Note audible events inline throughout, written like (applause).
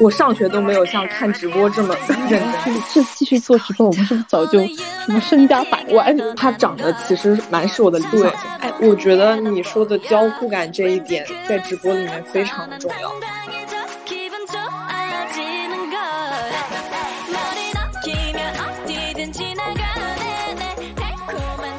我上学都没有像看直播这么认真。这继续做直播，我们是不是早就什么身家百万？他长得其实蛮是我的对，哎，我觉得你说的交互感这一点在直播里面非常的重要。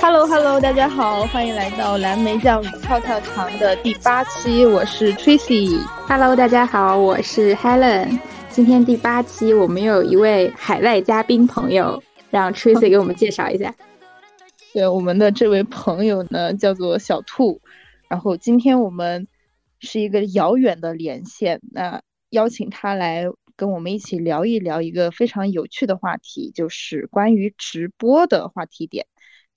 Hello Hello，大家好，欢迎来到蓝莓酱跳跳糖的第八期，我是 Tracy。Hello，大家好，我是 Helen。今天第八期，我们有一位海外嘉宾朋友，让 Tracy 给我们介绍一下。对，我们的这位朋友呢，叫做小兔。然后今天我们是一个遥远的连线，那邀请他来跟我们一起聊一聊一个非常有趣的话题，就是关于直播的话题点。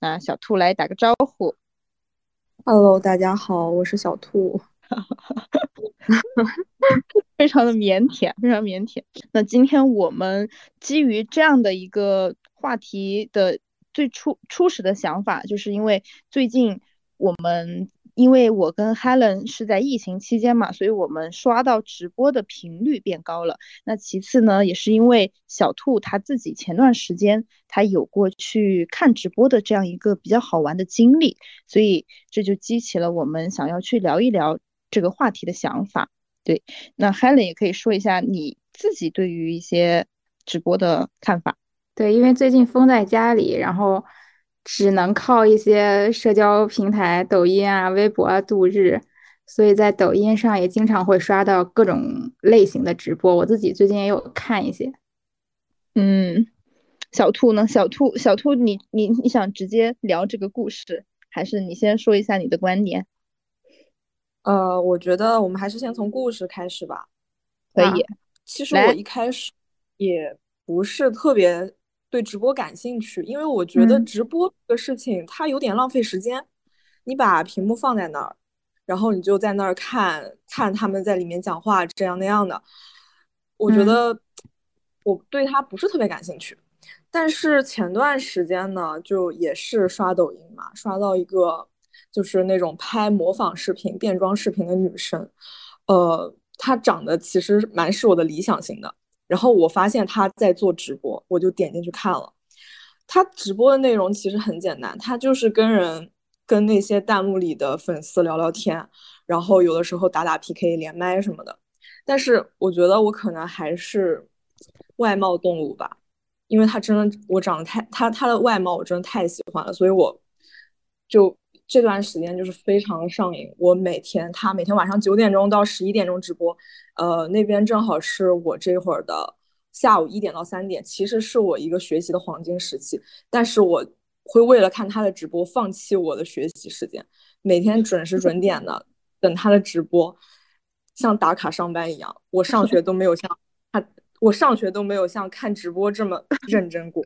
那小兔来打个招呼，Hello，大家好，我是小兔，(laughs) 非常的腼腆，非常腼腆。那今天我们基于这样的一个话题的最初初始的想法，就是因为最近我们。因为我跟 Helen 是在疫情期间嘛，所以我们刷到直播的频率变高了。那其次呢，也是因为小兔他自己前段时间他有过去看直播的这样一个比较好玩的经历，所以这就激起了我们想要去聊一聊这个话题的想法。对，那 Helen 也可以说一下你自己对于一些直播的看法。对，因为最近封在家里，然后。只能靠一些社交平台，抖音啊、微博啊度日，所以在抖音上也经常会刷到各种类型的直播。我自己最近也有看一些。嗯，小兔呢？小兔，小兔，你你你想直接聊这个故事，还是你先说一下你的观点？呃，我觉得我们还是先从故事开始吧。可以。其实我一开始也不是特别。对直播感兴趣，因为我觉得直播这个事情它有点浪费时间。你把屏幕放在那儿，然后你就在那儿看看他们在里面讲话这样那样的。我觉得我对它不是特别感兴趣。但是前段时间呢，就也是刷抖音嘛，刷到一个就是那种拍模仿视频、变装视频的女生，呃，她长得其实蛮是我的理想型的。然后我发现他在做直播，我就点进去看了。他直播的内容其实很简单，他就是跟人跟那些弹幕里的粉丝聊聊天，然后有的时候打打 PK、连麦什么的。但是我觉得我可能还是外貌动物吧，因为他真的我长得太他他的外貌我真的太喜欢了，所以我就。这段时间就是非常上瘾，我每天他每天晚上九点钟到十一点钟直播，呃，那边正好是我这会儿的下午一点到三点，其实是我一个学习的黄金时期，但是我会为了看他的直播放弃我的学习时间，每天准时准点的等他的直播，像打卡上班一样，我上学都没有像他，我上学都没有像看直播这么认真过。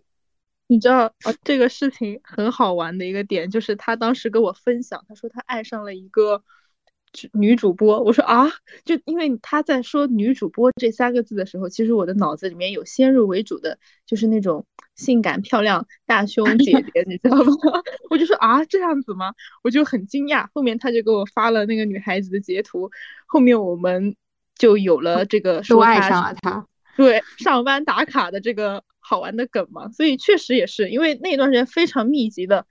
你知道这个事情很好玩的一个点，就是他当时跟我分享，他说他爱上了一个女主播。我说啊，就因为他在说女主播这三个字的时候，其实我的脑子里面有先入为主的，就是那种性感漂亮大胸姐 (laughs) 姐，你知道吗？(laughs) 我就说啊，这样子吗？我就很惊讶。后面他就给我发了那个女孩子的截图，后面我们就有了这个说爱上了他，对上班打卡的这个。好玩的梗嘛，所以确实也是因为那段时间非常密集的，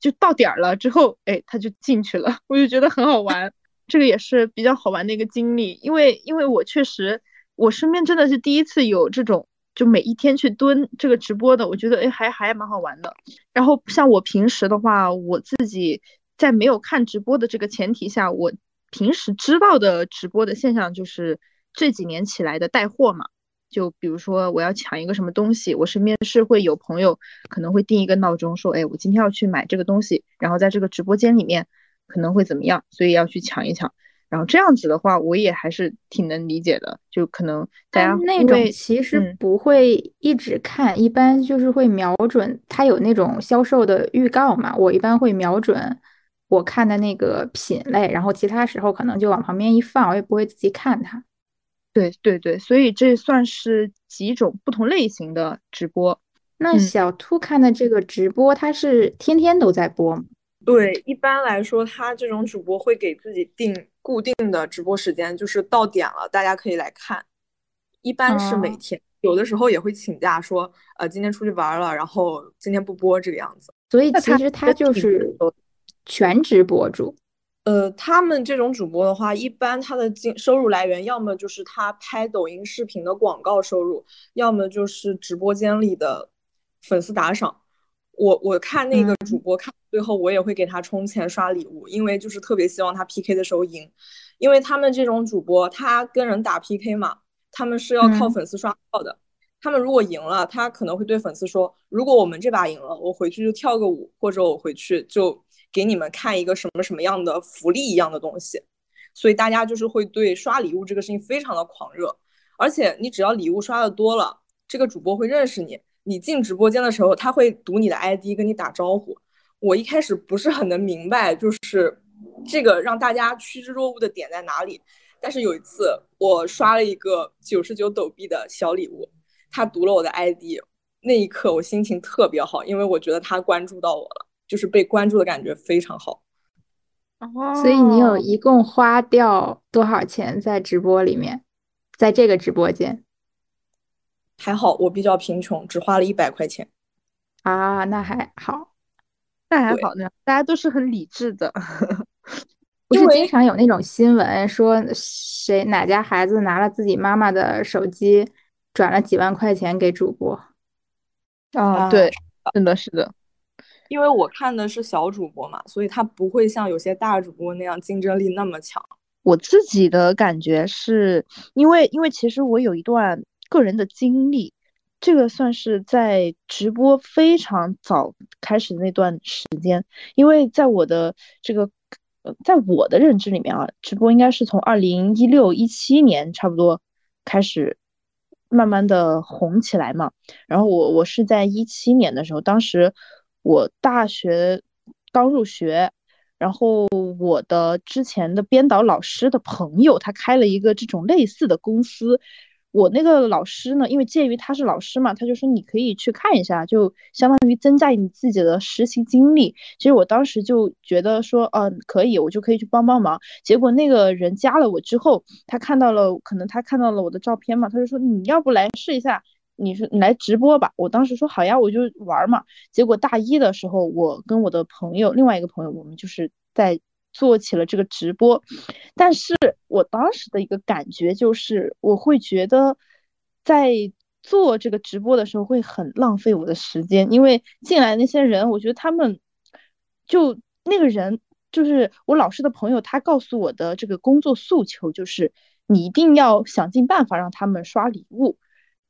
就到点儿了之后，哎，他就进去了，我就觉得很好玩，(laughs) 这个也是比较好玩的一个经历。因为因为我确实，我身边真的是第一次有这种就每一天去蹲这个直播的，我觉得哎还还蛮好玩的。然后像我平时的话，我自己在没有看直播的这个前提下，我平时知道的直播的现象就是这几年起来的带货嘛。就比如说我要抢一个什么东西，我身边是会有朋友可能会定一个闹钟，说，哎，我今天要去买这个东西，然后在这个直播间里面可能会怎么样，所以要去抢一抢。然后这样子的话，我也还是挺能理解的，就可能大家那种其实不会一直看，一般就是会瞄准它有那种销售的预告嘛，我一般会瞄准我看的那个品类，然后其他时候可能就往旁边一放，我也不会仔细看它。对对对，所以这算是几种不同类型的直播。那小兔看的这个直播，他是天天都在播吗？对，一般来说，他这种主播会给自己定固定的直播时间，就是到点了，大家可以来看。一般是每天，有的时候也会请假说，呃，今天出去玩了，然后今天不播这个样子。所以其实他就是全职博主。呃，他们这种主播的话，一般他的经收入来源，要么就是他拍抖音视频的广告收入，要么就是直播间里的粉丝打赏。我我看那个主播看最后，我也会给他充钱刷礼物，因为就是特别希望他 PK 的时候赢，因为他们这种主播他跟人打 PK 嘛，他们是要靠粉丝刷票的。他们如果赢了，他可能会对粉丝说：“如果我们这把赢了，我回去就跳个舞，或者我回去就。”给你们看一个什么什么样的福利一样的东西，所以大家就是会对刷礼物这个事情非常的狂热，而且你只要礼物刷的多了，这个主播会认识你，你进直播间的时候他会读你的 ID 跟你打招呼。我一开始不是很能明白，就是这个让大家趋之若鹜的点在哪里，但是有一次我刷了一个九十九抖币的小礼物，他读了我的 ID，那一刻我心情特别好，因为我觉得他关注到我了。就是被关注的感觉非常好，所以你有一共花掉多少钱在直播里面，在这个直播间？还好我比较贫穷，只花了一百块钱啊，那还好，那还好呢，大家都是很理智的。(laughs) 不是经常有那种新闻说谁哪家孩子拿了自己妈妈的手机转了几万块钱给主播？啊，对，真的是的。因为我看的是小主播嘛，所以他不会像有些大主播那样竞争力那么强。我自己的感觉是，因为因为其实我有一段个人的经历，这个算是在直播非常早开始的那段时间。因为在我的这个，呃，在我的认知里面啊，直播应该是从二零一六一七年差不多开始慢慢的红起来嘛。然后我我是在一七年的时候，当时。我大学刚入学，然后我的之前的编导老师的朋友，他开了一个这种类似的公司。我那个老师呢，因为介于他是老师嘛，他就说你可以去看一下，就相当于增加你自己的实习经历。其实我当时就觉得说，嗯，可以，我就可以去帮帮忙。结果那个人加了我之后，他看到了，可能他看到了我的照片嘛，他就说你要不来试一下。你说来直播吧，我当时说好呀，我就玩嘛。结果大一的时候，我跟我的朋友，另外一个朋友，我们就是在做起了这个直播。但是我当时的一个感觉就是，我会觉得在做这个直播的时候会很浪费我的时间，因为进来那些人，我觉得他们就那个人就是我老师的朋友，他告诉我的这个工作诉求就是，你一定要想尽办法让他们刷礼物。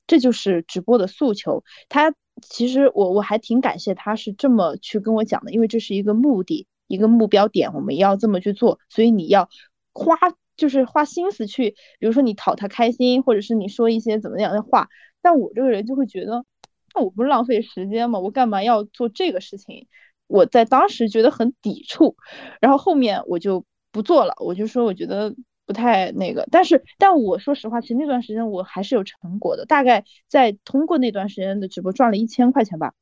这就是直播的诉求。他其实我我还挺感谢他是这么去跟我讲的，因为这是一个目的，一个目标点，我们要这么去做。所以你要花就是花心思去，比如说你讨他开心，或者是你说一些怎么样的话。但我这个人就会觉得，那我不是浪费时间吗？我干嘛要做这个事情？我在当时觉得很抵触，然后后面我就不做了。我就说我觉得。不太那个，但是但我说实话，其实那段时间我还是有成果的，大概在通过那段时间的直播赚了一千块钱吧。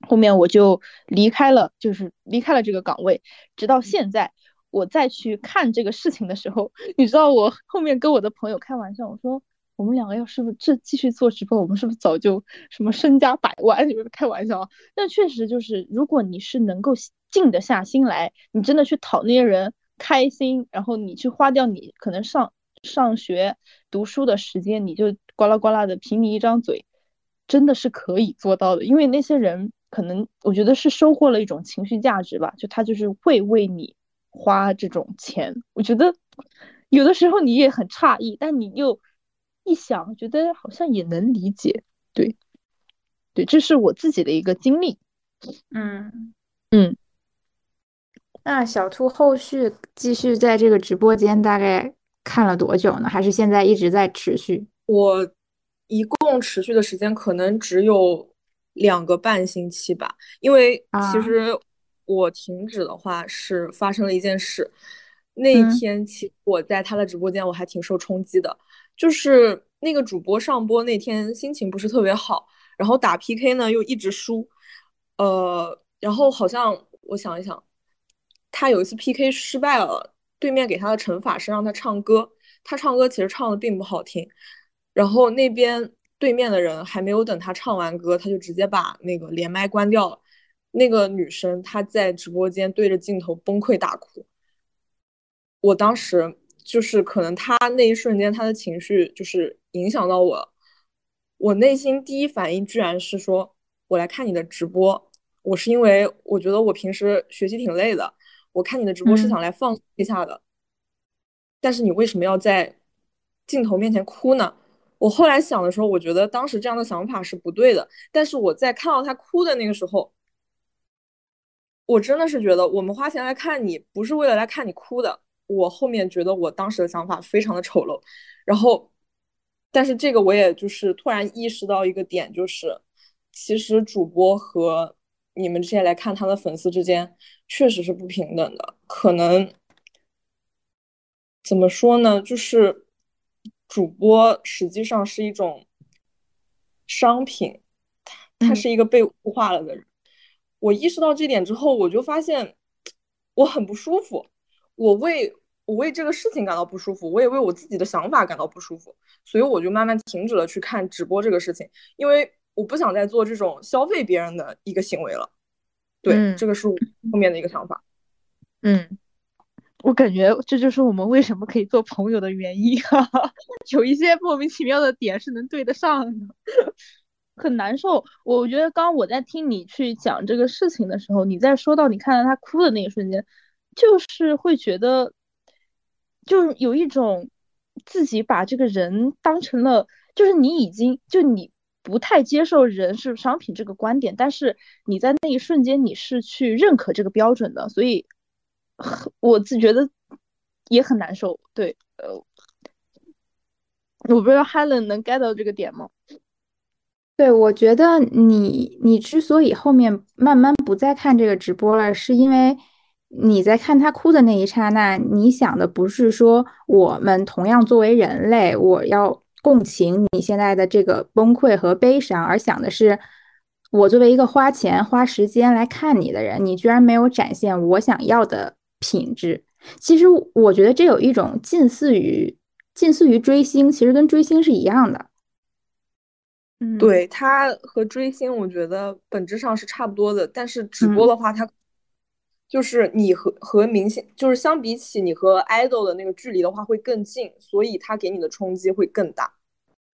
后面我就离开了，就是离开了这个岗位，直到现在我再去看这个事情的时候，(laughs) 你知道我后面跟我的朋友开玩笑，我说我们两个要是不是这继续做直播，我们是不是早就什么身家百万？(laughs) 就是开玩笑啊，但确实就是，如果你是能够静得下心来，你真的去讨那些人。开心，然后你去花掉你可能上上学读书的时间，你就呱啦呱啦的凭你一张嘴，真的是可以做到的。因为那些人可能我觉得是收获了一种情绪价值吧，就他就是会为你花这种钱。我觉得有的时候你也很诧异，但你又一想，觉得好像也能理解。对，对，这是我自己的一个经历。嗯嗯。那小兔后续继续在这个直播间大概看了多久呢？还是现在一直在持续？我一共持续的时间可能只有两个半星期吧。因为其实我停止的话是发生了一件事。那天其实我在他的直播间我还挺受冲击的，就是那个主播上播那天心情不是特别好，然后打 PK 呢又一直输，呃，然后好像我想一想。他有一次 PK 失败了，对面给他的惩罚是让他唱歌。他唱歌其实唱的并不好听，然后那边对面的人还没有等他唱完歌，他就直接把那个连麦关掉了。那个女生她在直播间对着镜头崩溃大哭。我当时就是可能她那一瞬间她的情绪就是影响到我，我内心第一反应居然是说，我来看你的直播，我是因为我觉得我平时学习挺累的，我看你的直播是想来放松一下的。但是你为什么要在镜头面前哭呢？我后来想的时候，我觉得当时这样的想法是不对的。但是我在看到他哭的那个时候，我真的是觉得我们花钱来看你，不是为了来看你哭的。我后面觉得我当时的想法非常的丑陋。然后，但是这个我也就是突然意识到一个点，就是其实主播和你们这些来看他的粉丝之间确实是不平等的，可能。怎么说呢？就是主播实际上是一种商品，他是一个被物化了的人。我意识到这点之后，我就发现我很不舒服。我为我为这个事情感到不舒服，我也为我自己的想法感到不舒服。所以我就慢慢停止了去看直播这个事情，因为我不想再做这种消费别人的一个行为了。对，这个是我后面的一个想法。嗯。我感觉这就是我们为什么可以做朋友的原因哈，(laughs) 有一些莫名其妙的点是能对得上的，很难受。我觉得刚刚我在听你去讲这个事情的时候，你在说到你看到他哭的那一瞬间，就是会觉得，就有一种自己把这个人当成了，就是你已经就你不太接受人是商品这个观点，但是你在那一瞬间你是去认可这个标准的，所以。我自觉得也很难受，对，呃，我不知道 Helen 能 get 到这个点吗？对，我觉得你你之所以后面慢慢不再看这个直播了，是因为你在看他哭的那一刹那，你想的不是说我们同样作为人类，我要共情你现在的这个崩溃和悲伤，而想的是。我作为一个花钱花时间来看你的人，你居然没有展现我想要的品质。其实我觉得这有一种近似于近似于追星，其实跟追星是一样的。嗯，对它和追星，我觉得本质上是差不多的。但是直播的话，它就是你和和明星，就是相比起你和 idol 的那个距离的话会更近，所以他给你的冲击会更大。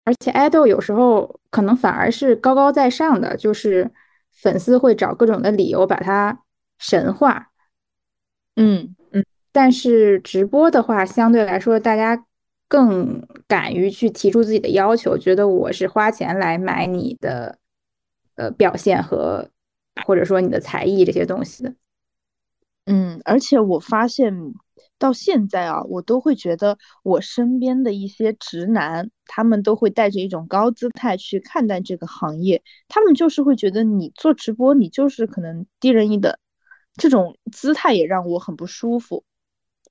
而且 idol 有时候可能反而是高高在上的，就是粉丝会找各种的理由把它神化。嗯嗯，但是直播的话，相对来说大家更敢于去提出自己的要求，觉得我是花钱来买你的呃表现和或者说你的才艺这些东西的。嗯，而且我发现。到现在啊，我都会觉得我身边的一些直男，他们都会带着一种高姿态去看待这个行业。他们就是会觉得你做直播，你就是可能低人一等，这种姿态也让我很不舒服，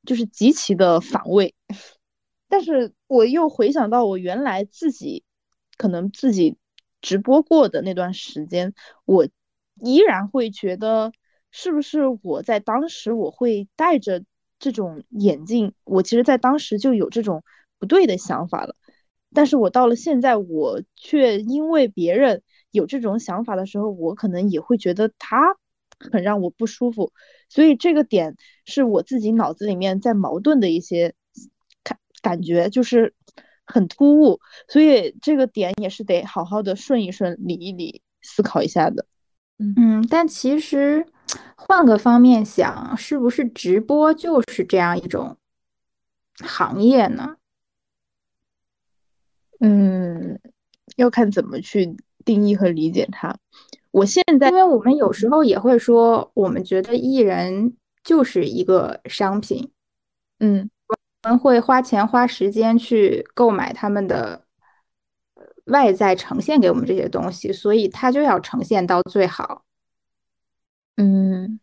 就是极其的反胃。(laughs) 但是我又回想到我原来自己可能自己直播过的那段时间，我依然会觉得，是不是我在当时我会带着。这种眼镜，我其实在当时就有这种不对的想法了，但是我到了现在，我却因为别人有这种想法的时候，我可能也会觉得他很让我不舒服，所以这个点是我自己脑子里面在矛盾的一些感感觉，就是很突兀，所以这个点也是得好好的顺一顺、理一理、思考一下的。嗯，但其实。换个方面想，是不是直播就是这样一种行业呢？嗯，要看怎么去定义和理解它。我现在，因为我们有时候也会说，我们觉得艺人就是一个商品。嗯，我们会花钱花时间去购买他们的外在呈现给我们这些东西，所以他就要呈现到最好。嗯，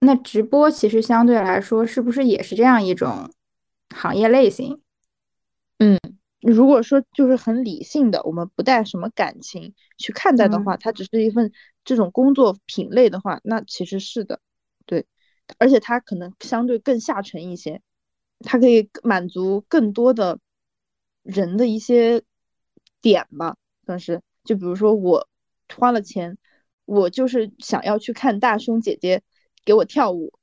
那直播其实相对来说是不是也是这样一种行业类型？嗯，如果说就是很理性的，我们不带什么感情去看待的话，它只是一份这种工作品类的话，那其实是的，对，而且它可能相对更下沉一些，它可以满足更多的人的一些点吧，算是。就比如说我花了钱，我就是想要去看大胸姐姐给我跳舞，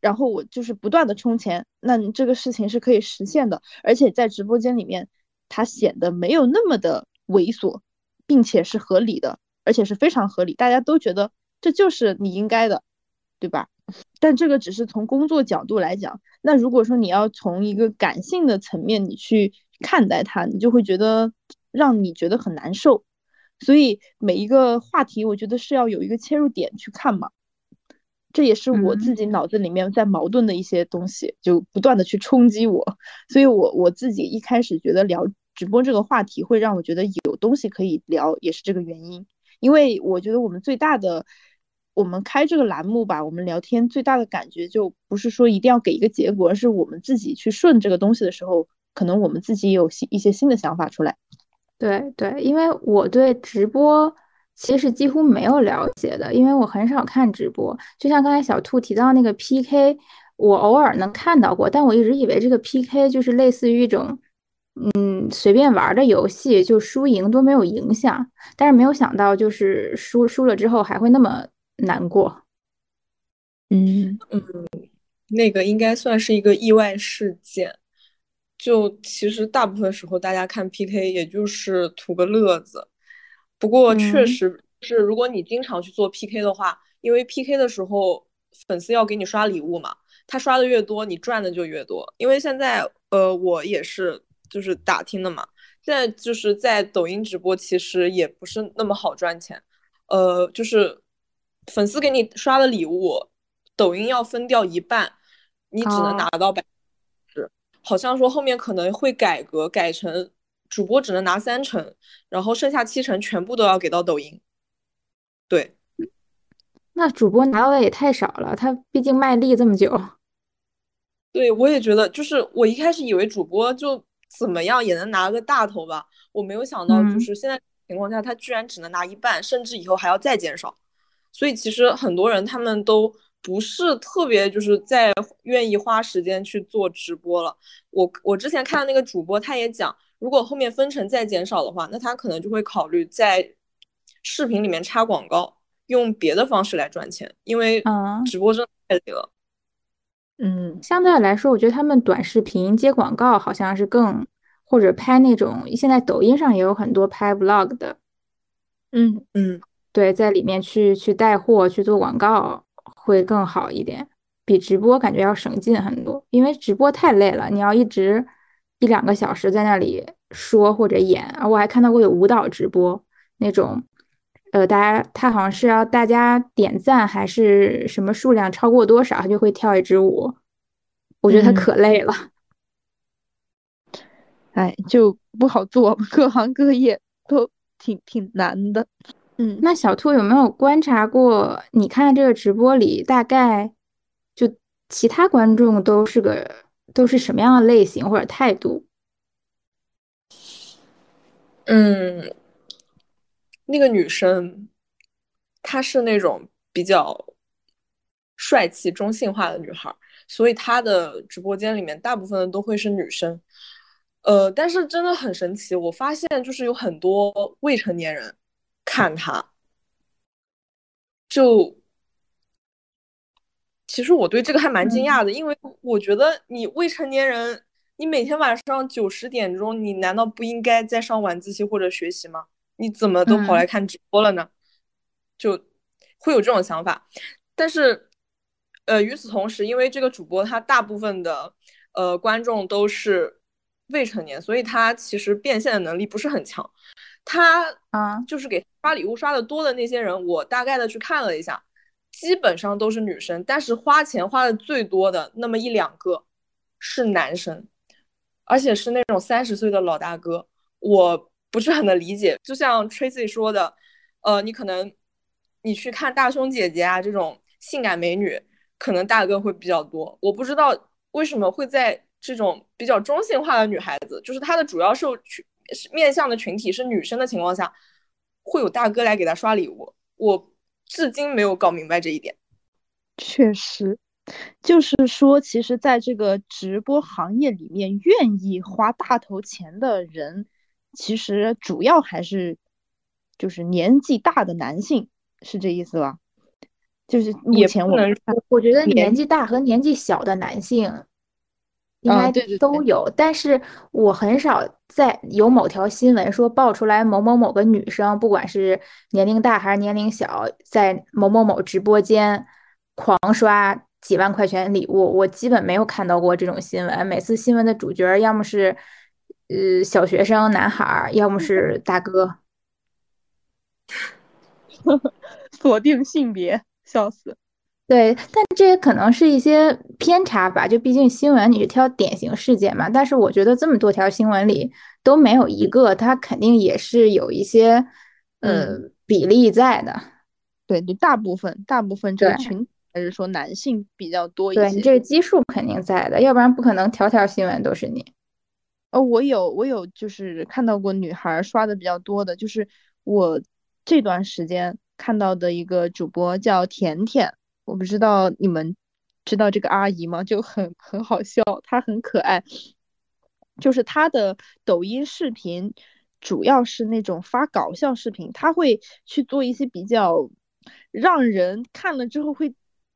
然后我就是不断的充钱，那这个事情是可以实现的，而且在直播间里面，它显得没有那么的猥琐，并且是合理的，而且是非常合理，大家都觉得这就是你应该的，对吧？但这个只是从工作角度来讲，那如果说你要从一个感性的层面你去看待它，你就会觉得让你觉得很难受。所以每一个话题，我觉得是要有一个切入点去看嘛。这也是我自己脑子里面在矛盾的一些东西，就不断的去冲击我。所以我我自己一开始觉得聊直播这个话题会让我觉得有东西可以聊，也是这个原因。因为我觉得我们最大的。我们开这个栏目吧，我们聊天最大的感觉就不是说一定要给一个结果，而是我们自己去顺这个东西的时候，可能我们自己有新一些新的想法出来。对对，因为我对直播其实几乎没有了解的，因为我很少看直播。就像刚才小兔提到那个 PK，我偶尔能看到过，但我一直以为这个 PK 就是类似于一种嗯随便玩的游戏，就输赢都没有影响。但是没有想到，就是输输了之后还会那么。难过，嗯嗯，那个应该算是一个意外事件。就其实大部分时候大家看 PK 也就是图个乐子。不过确实是，如果你经常去做 PK 的话，因为 PK 的时候粉丝要给你刷礼物嘛，他刷的越多，你赚的就越多。因为现在呃，我也是就是打听的嘛，现在就是在抖音直播其实也不是那么好赚钱，呃，就是。粉丝给你刷的礼物，抖音要分掉一半，你只能拿到百好像说后面可能会改革，改成主播只能拿三成，然后剩下七成全部都要给到抖音。对，那主播拿到的也太少了，他毕竟卖力这么久。对，我也觉得，就是我一开始以为主播就怎么样也能拿个大头吧，我没有想到就是现在情况下他居然只能拿一半，甚至以后还要再减少。所以其实很多人他们都不是特别就是在愿意花时间去做直播了。我我之前看的那个主播他也讲，如果后面分成再减少的话，那他可能就会考虑在视频里面插广告，用别的方式来赚钱，因为直播真的太累了。嗯，相对来说，我觉得他们短视频接广告好像是更或者拍那种，现在抖音上也有很多拍 vlog 的。嗯嗯。对，在里面去去带货去做广告会更好一点，比直播感觉要省劲很多。因为直播太累了，你要一直一两个小时在那里说或者演啊。我还看到过有舞蹈直播那种，呃，大家他好像是要大家点赞还是什么数量超过多少，他就会跳一支舞。我觉得他可累了，哎，就不好做，(laughs) 各行各业都挺挺难的。嗯，那小兔有没有观察过？你看这个直播里，大概就其他观众都是个都是什么样的类型或者态度？嗯，那个女生，她是那种比较帅气、中性化的女孩，所以她的直播间里面大部分的都会是女生。呃，但是真的很神奇，我发现就是有很多未成年人。看他，就其实我对这个还蛮惊讶的，因为我觉得你未成年人，你每天晚上九十点钟，你难道不应该在上晚自习或者学习吗？你怎么都跑来看直播了呢？就会有这种想法。但是，呃，与此同时，因为这个主播他大部分的呃观众都是未成年，所以他其实变现的能力不是很强。他啊，就是给刷礼物刷的多的那些人，我大概的去看了一下，基本上都是女生，但是花钱花的最多的那么一两个是男生，而且是那种三十岁的老大哥，我不是很能理解。就像 Tracy 说的，呃，你可能你去看大胸姐姐啊这种性感美女，可能大哥会比较多。我不知道为什么会在这种比较中性化的女孩子，就是她的主要受群。面向的群体是女生的情况下，会有大哥来给他刷礼物。我至今没有搞明白这一点。确实，就是说，其实在这个直播行业里面，愿意花大头钱的人，其实主要还是就是年纪大的男性，是这意思吧？就是目前我们我觉得年纪大和年纪小的男性应该都有，但是我很少在有某条新闻说爆出来某某某个女生，不管是年龄大还是年龄小，在某某某直播间狂刷几万块钱礼物，我基本没有看到过这种新闻。每次新闻的主角要么是呃小学生男孩，要么是 (laughs) 大哥，(laughs) 锁定性别。笑死，对，但这也可能是一些偏差吧。就毕竟新闻你是挑典型事件嘛，但是我觉得这么多条新闻里都没有一个，它肯定也是有一些呃比例在的。对，就大部分大部分这个群还是说男性比较多一些。对你这个基数肯定在的，要不然不可能条条新闻都是你。哦，我有我有就是看到过女孩刷的比较多的，就是我这段时间。看到的一个主播叫甜甜，我不知道你们知道这个阿姨吗？就很很好笑，她很可爱。就是她的抖音视频主要是那种发搞笑视频，她会去做一些比较让人看了之后会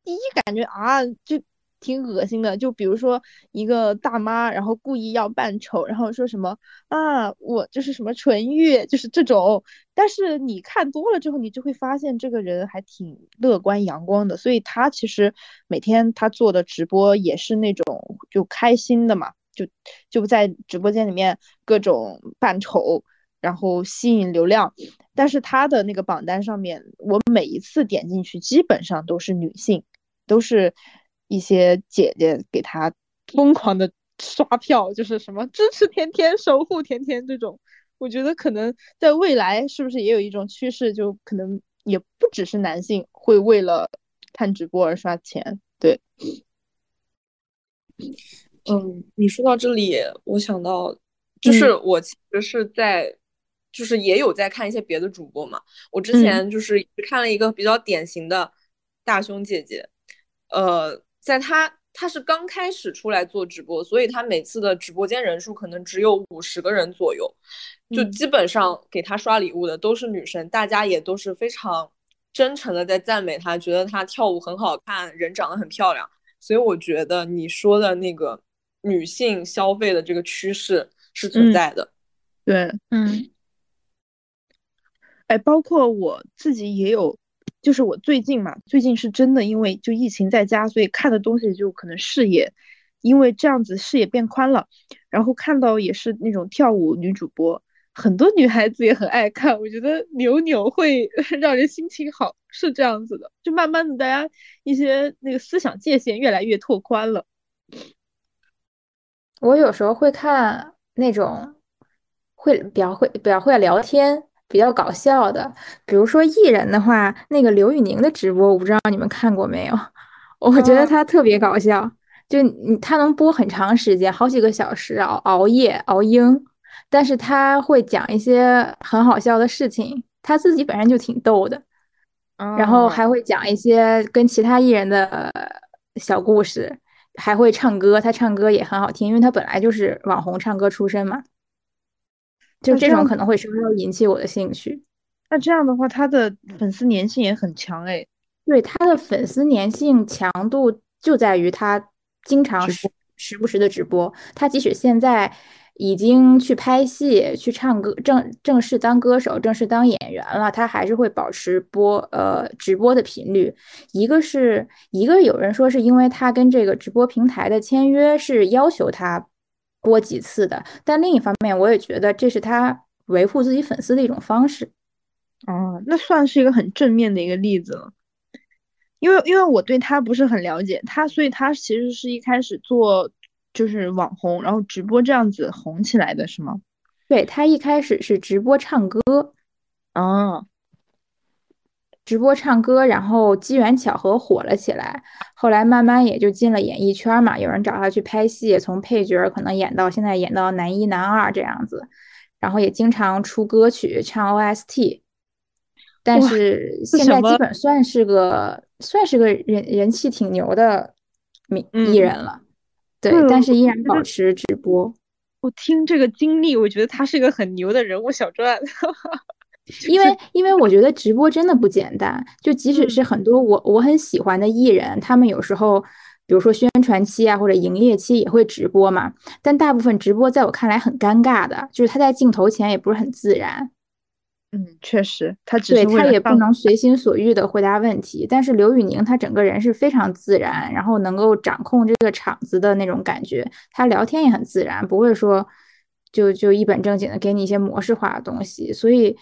第一感觉啊就。挺恶心的，就比如说一个大妈，然后故意要扮丑，然后说什么啊，我就是什么纯欲，就是这种。但是你看多了之后，你就会发现这个人还挺乐观阳光的。所以他其实每天他做的直播也是那种就开心的嘛，就就在直播间里面各种扮丑，然后吸引流量。但是他的那个榜单上面，我每一次点进去，基本上都是女性，都是。一些姐姐给他疯狂的刷票，就是什么支持甜甜、守护甜甜这种，我觉得可能在未来是不是也有一种趋势，就可能也不只是男性会为了看直播而刷钱。对，嗯，你说到这里，我想到就是我其实是在，就是也有在看一些别的主播嘛。我之前就是看了一个比较典型的大胸姐姐，呃。在他他是刚开始出来做直播，所以他每次的直播间人数可能只有五十个人左右，就基本上给他刷礼物的都是女生，大家也都是非常真诚的在赞美他，觉得他跳舞很好看，人长得很漂亮，所以我觉得你说的那个女性消费的这个趋势是存在的。对，嗯，哎，包括我自己也有。就是我最近嘛，最近是真的，因为就疫情在家，所以看的东西就可能视野，因为这样子视野变宽了，然后看到也是那种跳舞女主播，很多女孩子也很爱看，我觉得扭扭会 (laughs) 让人心情好，是这样子的，就慢慢的大家一些那个思想界限越来越拓宽了。我有时候会看那种会比较会比较会聊天。比较搞笑的，比如说艺人的话，那个刘宇宁的直播，我不知道你们看过没有？(laughs) 我觉得他特别搞笑，就你他能播很长时间，好几个小时熬熬夜熬鹰，但是他会讲一些很好笑的事情，他自己本身就挺逗的，然后还会讲一些跟其他艺人的小故事，还会唱歌，他唱歌也很好听，因为他本来就是网红唱歌出身嘛。就这种可能会稍稍引起我的兴趣。那这样的话，他的粉丝粘性也很强哎。对，他的粉丝粘性强度就在于他经常时时不时的直播。他即使现在已经去拍戏、去唱歌、正正式当歌手、正式当演员了，他还是会保持播呃直播的频率。一个是一个有人说是因为他跟这个直播平台的签约是要求他。播几次的，但另一方面，我也觉得这是他维护自己粉丝的一种方式。哦，那算是一个很正面的一个例子了。因为因为我对他不是很了解，他所以他其实是一开始做就是网红，然后直播这样子红起来的，是吗？对他一开始是直播唱歌。哦。直播唱歌，然后机缘巧合火了起来，后来慢慢也就进了演艺圈嘛。有人找他去拍戏，从配角可能演到现在演到男一、男二这样子，然后也经常出歌曲唱 OST。但是现在基本算是个算是个人人气挺牛的名艺人了，对，但是依然保持直播。我听这个经历，我觉得他是一个很牛的人物小传。(laughs) 因为，因为我觉得直播真的不简单。就即使是很多我我很喜欢的艺人，他们有时候，比如说宣传期啊或者营业期也会直播嘛。但大部分直播在我看来很尴尬的，就是他在镜头前也不是很自然。嗯，确实，他只对他也不能随心所欲的回答问题。但是刘宇宁他整个人是非常自然，然后能够掌控这个场子的那种感觉。他聊天也很自然，不会说就就一本正经的给你一些模式化的东西。所以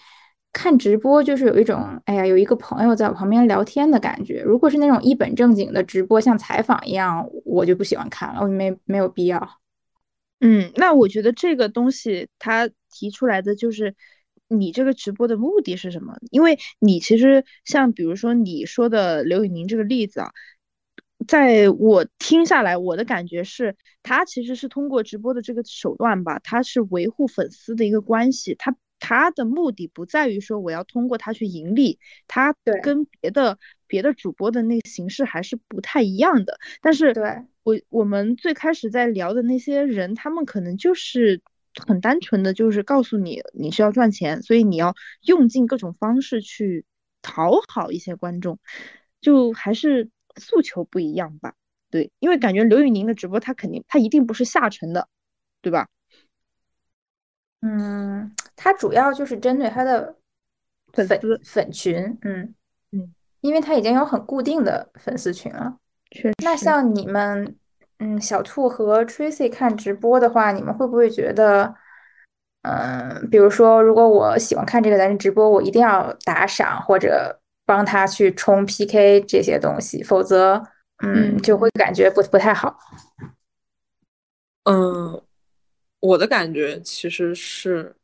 看直播就是有一种哎呀，有一个朋友在我旁边聊天的感觉。如果是那种一本正经的直播，像采访一样，我就不喜欢看了，我没没有必要。嗯，那我觉得这个东西他提出来的就是。你这个直播的目的是什么？因为你其实像比如说你说的刘宇宁这个例子啊，在我听下来，我的感觉是，他其实是通过直播的这个手段吧，他是维护粉丝的一个关系，他他的目的不在于说我要通过他去盈利，他跟别的别的主播的那个形式还是不太一样的。但是，对我我们最开始在聊的那些人，他们可能就是。很单纯的就是告诉你你是要赚钱，所以你要用尽各种方式去讨好一些观众，就还是诉求不一样吧。对，因为感觉刘宇宁的直播他肯定他一定不是下沉的，对吧？嗯，他主要就是针对他的粉丝粉群，嗯嗯，因为他已经有很固定的粉丝群了。确实，那像你们。嗯，小兔和 Tracy 看直播的话，你们会不会觉得，嗯，比如说，如果我喜欢看这个男人直播，我一定要打赏或者帮他去冲 PK 这些东西，否则，嗯，就会感觉不不太好。嗯，我的感觉其实是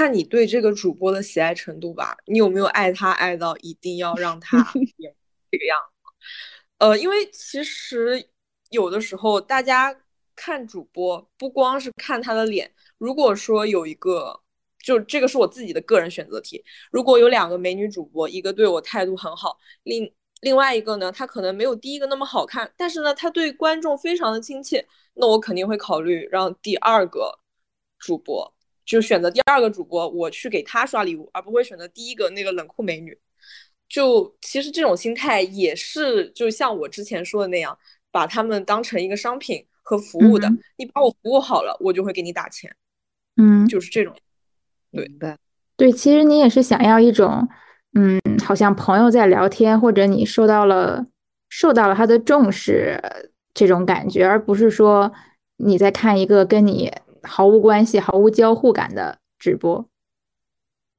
看你对这个主播的喜爱程度吧，你有没有爱他爱到一定要让他 (laughs) 这个样子？呃，因为其实。有的时候，大家看主播不光是看他的脸。如果说有一个，就这个是我自己的个人选择题。如果有两个美女主播，一个对我态度很好，另另外一个呢，她可能没有第一个那么好看，但是呢，她对观众非常的亲切，那我肯定会考虑让第二个主播就选择第二个主播，我去给他刷礼物，而不会选择第一个那个冷酷美女。就其实这种心态也是，就像我之前说的那样。把他们当成一个商品和服务的，你把我服务好了，我就会给你打钱。嗯，就是这种。对对对，其实你也是想要一种，嗯，好像朋友在聊天，或者你受到了受到了他的重视这种感觉，而不是说你在看一个跟你毫无关系、毫无交互感的直播。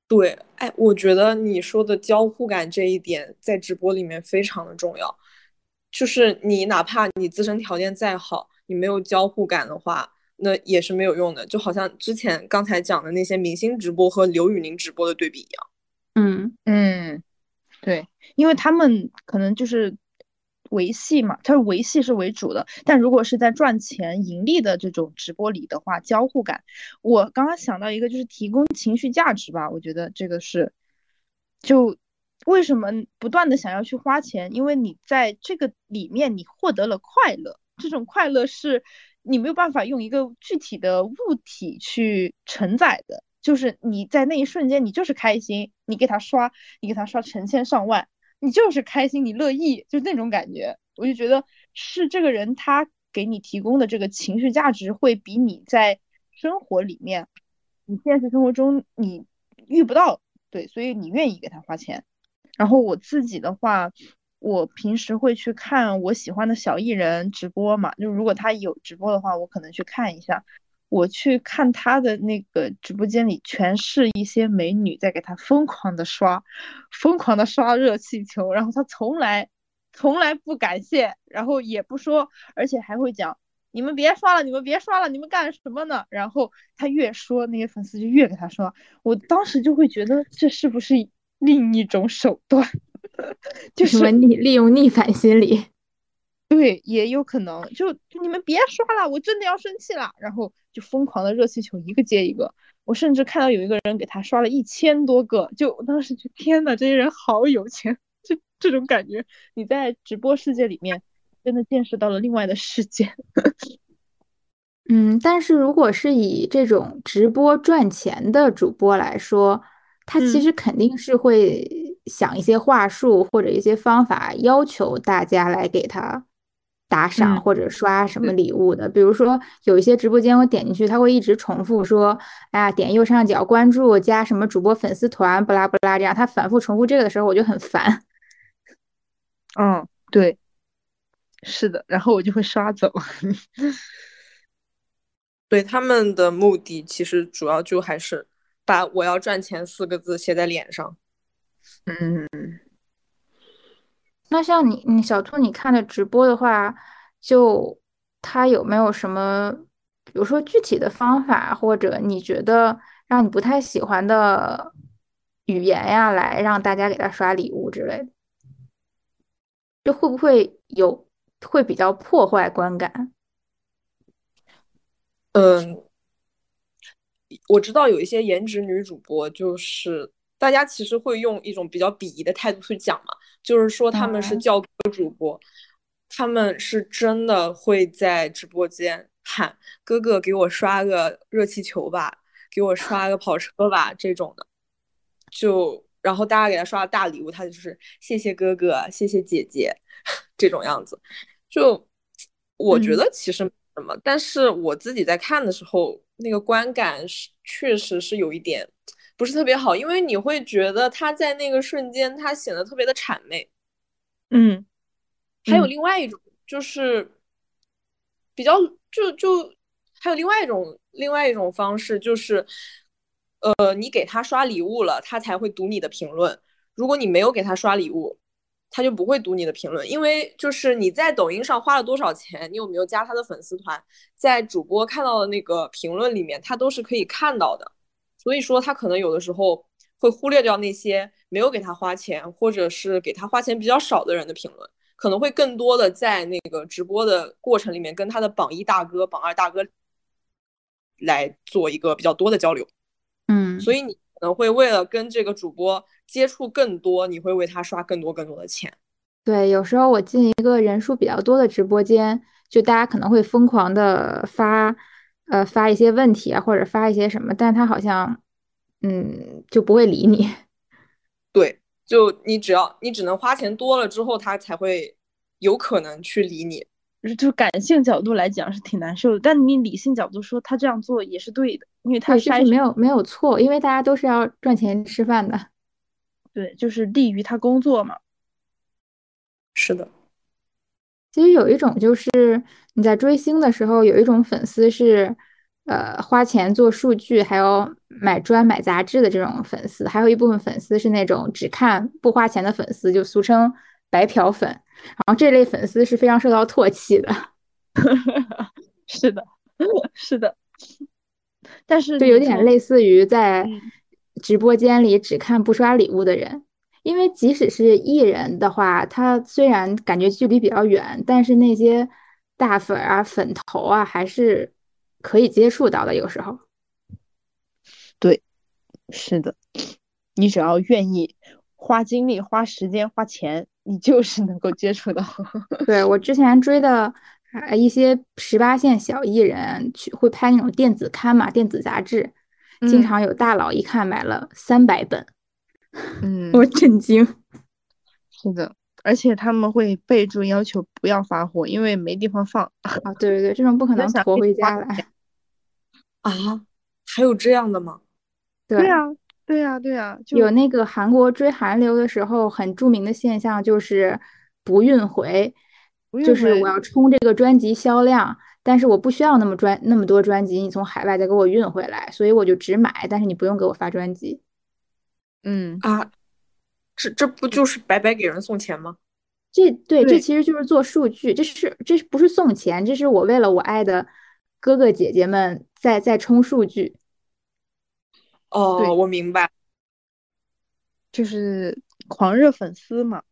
对，哎，我觉得你说的交互感这一点在直播里面非常的重要。就是你哪怕你自身条件再好，你没有交互感的话，那也是没有用的。就好像之前刚才讲的那些明星直播和刘宇宁直播的对比一样。嗯嗯，对，因为他们可能就是维系嘛，它是维系是为主的。但如果是在赚钱盈利的这种直播里的话，交互感，我刚刚想到一个就是提供情绪价值吧，我觉得这个是就。为什么不断的想要去花钱？因为你在这个里面你获得了快乐，这种快乐是你没有办法用一个具体的物体去承载的。就是你在那一瞬间，你就是开心，你给他刷，你给他刷成千上万，你就是开心，你乐意，就那种感觉。我就觉得是这个人他给你提供的这个情绪价值，会比你在生活里面，你现实生活中你遇不到，对，所以你愿意给他花钱。然后我自己的话，我平时会去看我喜欢的小艺人直播嘛，就如果他有直播的话，我可能去看一下。我去看他的那个直播间里，全是一些美女在给他疯狂的刷，疯狂的刷热气球，然后他从来从来不感谢，然后也不说，而且还会讲你们别刷了，你们别刷了，你们干什么呢？然后他越说，那些粉丝就越给他刷。我当时就会觉得这是不是？另一种手段，(laughs) 就是逆利用逆反心理，对，也有可能。就你们别刷了，我真的要生气了。然后就疯狂的热气球一个接一个，我甚至看到有一个人给他刷了一千多个，就我当时就天呐，这些人好有钱，(laughs) 这这种感觉。你在直播世界里面，真的见识到了另外的世界。(laughs) 嗯，但是如果是以这种直播赚钱的主播来说，他其实肯定是会想一些话术或者一些方法，要求大家来给他打赏或者刷什么礼物的。比如说，有一些直播间我点进去，他会一直重复说：“哎呀，点右上角关注，加什么主播粉丝团，不拉不拉。”这样他反复重复这个的时候，我就很烦。嗯，对，是的，然后我就会刷走。(laughs) 对他们的目的，其实主要就还是把“我要赚钱”四个字写在脸上。嗯，那像你，你小兔，你看的直播的话，就他有没有什么，比如说具体的方法，或者你觉得让你不太喜欢的语言呀，来让大家给他刷礼物之类的？就会不会有会比较破坏观感？嗯，我知道有一些颜值女主播，就是大家其实会用一种比较鄙夷的态度去讲嘛，就是说他们是教科主播，他们是真的会在直播间喊“哥哥给我刷个热气球吧，给我刷个跑车吧”这种的，就然后大家给他刷大礼物，他就是谢谢哥哥，谢谢姐姐 (laughs) 这种样子，就我觉得其实。什么？但是我自己在看的时候，那个观感是确实是有一点不是特别好，因为你会觉得他在那个瞬间他显得特别的谄媚。嗯，还有另外一种就是比较就就还有另外一种另外一种方式就是，呃，你给他刷礼物了，他才会读你的评论。如果你没有给他刷礼物，他就不会读你的评论，因为就是你在抖音上花了多少钱，你有没有加他的粉丝团，在主播看到的那个评论里面，他都是可以看到的。所以说他可能有的时候会忽略掉那些没有给他花钱，或者是给他花钱比较少的人的评论，可能会更多的在那个直播的过程里面跟他的榜一大哥、榜二大哥来做一个比较多的交流。嗯，所以你可能会为了跟这个主播。接触更多，你会为他刷更多更多的钱。对，有时候我进一个人数比较多的直播间，就大家可能会疯狂的发，呃，发一些问题啊，或者发一些什么，但他好像，嗯，就不会理你。(laughs) 对，就你只要你只能花钱多了之后，他才会有可能去理你。就感性角度来讲是挺难受的，但你理性角度说他这样做也是对的，因为他是没有没有错，因为大家都是要赚钱吃饭的。对，就是利于他工作嘛。是的，其实有一种就是你在追星的时候，有一种粉丝是，呃，花钱做数据，还有买砖买杂志的这种粉丝，还有一部分粉丝是那种只看不花钱的粉丝，就俗称白嫖粉。然后这类粉丝是非常受到唾弃的。(laughs) 是的，是的，但是就有点类似于在。直播间里只看不刷礼物的人，因为即使是艺人的话，他虽然感觉距离比较远，但是那些大粉啊、粉头啊，还是可以接触到的。有时候，对，是的，你只要愿意花精力、花时间、花钱，你就是能够接触到。(laughs) 对我之前追的一些十八线小艺人，去会拍那种电子刊嘛、电子杂志。经常有大佬一看买了三百本，嗯，我震惊。是的，而且他们会备注要求不要发货，因为没地方放。啊，对对对，这种不可能驮回家来。啊，还有这样的吗？对啊，对啊，对啊，有那个韩国追韩流的时候很著名的现象就是不运回，就是我要冲这个专辑销量。但是我不需要那么专那么多专辑，你从海外再给我运回来，所以我就只买，但是你不用给我发专辑。嗯啊，这这不就是白白给人送钱吗？这对，这其实就是做数据，这是这是不是送钱？这是我为了我爱的哥哥姐姐们在在冲数据。哦，我明白，就是狂热粉丝嘛。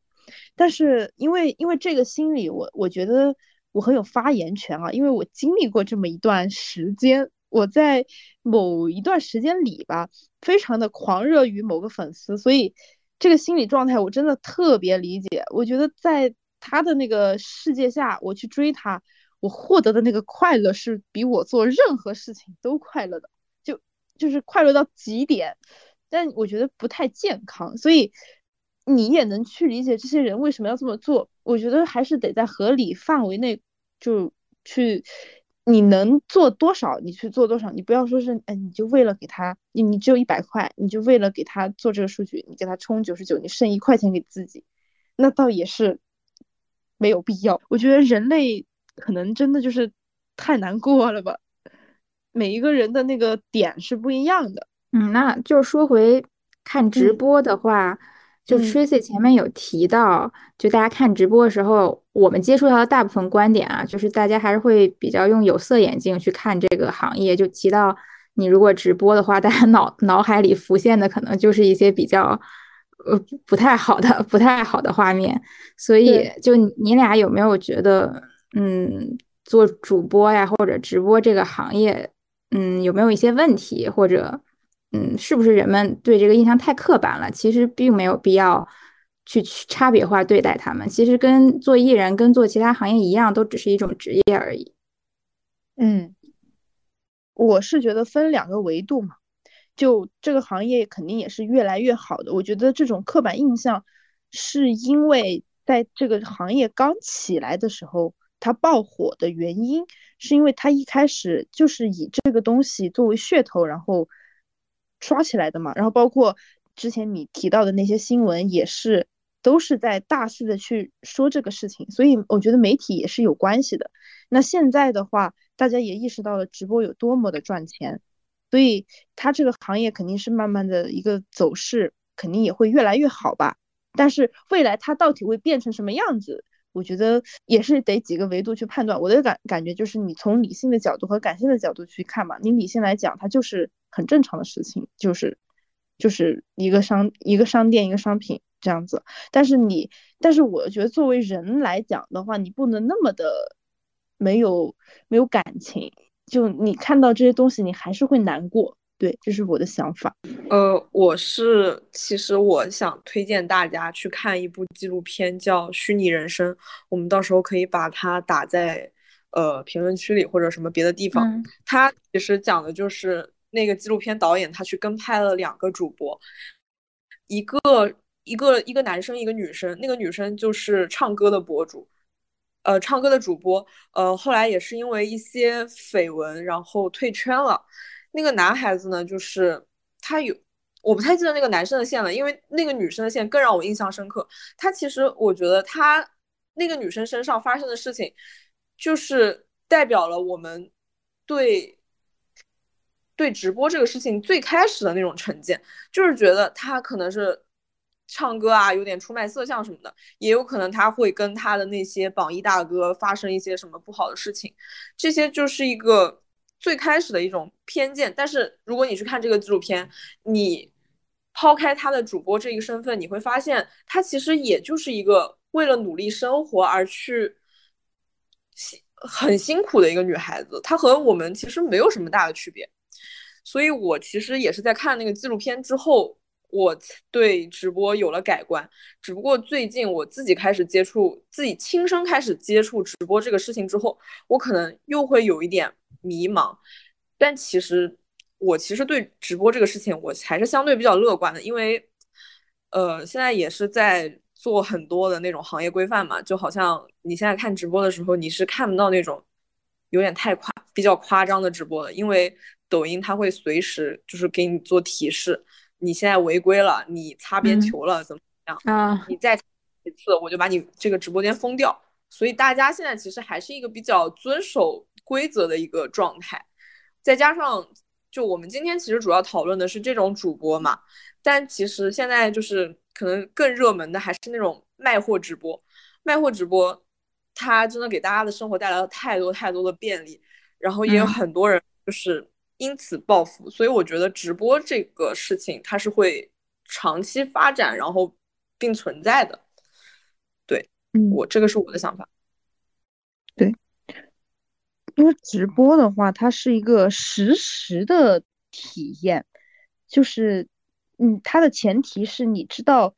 但是因为因为这个心理，我我觉得。我很有发言权啊，因为我经历过这么一段时间。我在某一段时间里吧，非常的狂热于某个粉丝，所以这个心理状态我真的特别理解。我觉得在他的那个世界下，我去追他，我获得的那个快乐是比我做任何事情都快乐的，就就是快乐到极点。但我觉得不太健康，所以你也能去理解这些人为什么要这么做。我觉得还是得在合理范围内就去。你能做多少，你去做多少。你不要说是，哎，你就为了给他，你你只有一百块，你就为了给他做这个数据，你给他充九十九，你剩一块钱给自己，那倒也是没有必要。我觉得人类可能真的就是太难过了吧。每一个人的那个点是不一样的。嗯，那就说回看直播的话。就 Tracy 前面有提到，就大家看直播的时候，我们接触到的大部分观点啊，就是大家还是会比较用有色眼镜去看这个行业。就提到你如果直播的话，大家脑脑海里浮现的可能就是一些比较呃不太好的、不太好的画面。所以，就你俩有没有觉得，嗯，做主播呀或者直播这个行业，嗯，有没有一些问题或者？嗯，是不是人们对这个印象太刻板了？其实并没有必要去去差别化对待他们。其实跟做艺人、跟做其他行业一样，都只是一种职业而已。嗯，我是觉得分两个维度嘛，就这个行业肯定也是越来越好的。我觉得这种刻板印象是因为在这个行业刚起来的时候，它爆火的原因，是因为它一开始就是以这个东西作为噱头，然后。刷起来的嘛，然后包括之前你提到的那些新闻，也是都是在大肆的去说这个事情，所以我觉得媒体也是有关系的。那现在的话，大家也意识到了直播有多么的赚钱，所以它这个行业肯定是慢慢的一个走势，肯定也会越来越好吧。但是未来它到底会变成什么样子？我觉得也是得几个维度去判断。我的感感觉就是，你从理性的角度和感性的角度去看嘛。你理性来讲，它就是很正常的事情，就是就是一个商一个商店一个商品这样子。但是你，但是我觉得作为人来讲的话，你不能那么的没有没有感情。就你看到这些东西，你还是会难过。对，这是我的想法。呃，我是其实我想推荐大家去看一部纪录片，叫《虚拟人生》。我们到时候可以把它打在呃评论区里或者什么别的地方。它其实讲的就是那个纪录片导演他去跟拍了两个主播，一个一个一个男生，一个女生。那个女生就是唱歌的博主，呃，唱歌的主播。呃，后来也是因为一些绯闻，然后退圈了。那个男孩子呢，就是他有，我不太记得那个男生的线了，因为那个女生的线更让我印象深刻。他其实我觉得他那个女生身上发生的事情，就是代表了我们对对直播这个事情最开始的那种成见，就是觉得他可能是唱歌啊，有点出卖色相什么的，也有可能他会跟他的那些榜一大哥发生一些什么不好的事情，这些就是一个。最开始的一种偏见，但是如果你去看这个纪录片，你抛开他的主播这一个身份，你会发现他其实也就是一个为了努力生活而去辛很辛苦的一个女孩子，她和我们其实没有什么大的区别。所以我其实也是在看那个纪录片之后，我对直播有了改观。只不过最近我自己开始接触，自己亲身开始接触直播这个事情之后，我可能又会有一点。迷茫，但其实我其实对直播这个事情，我还是相对比较乐观的，因为，呃，现在也是在做很多的那种行业规范嘛，就好像你现在看直播的时候，你是看不到那种有点太夸、比较夸张的直播的，因为抖音它会随时就是给你做提示，你现在违规了，你擦边球了，怎么样？啊，你再一次，我就把你这个直播间封掉。所以大家现在其实还是一个比较遵守。规则的一个状态，再加上就我们今天其实主要讨论的是这种主播嘛，但其实现在就是可能更热门的还是那种卖货直播，卖货直播，它真的给大家的生活带来了太多太多的便利，然后也有很多人就是因此暴富，所以我觉得直播这个事情它是会长期发展，然后并存在的。对，我这个是我的想法。对。因为直播的话，它是一个实时的体验，就是，嗯，它的前提是你知道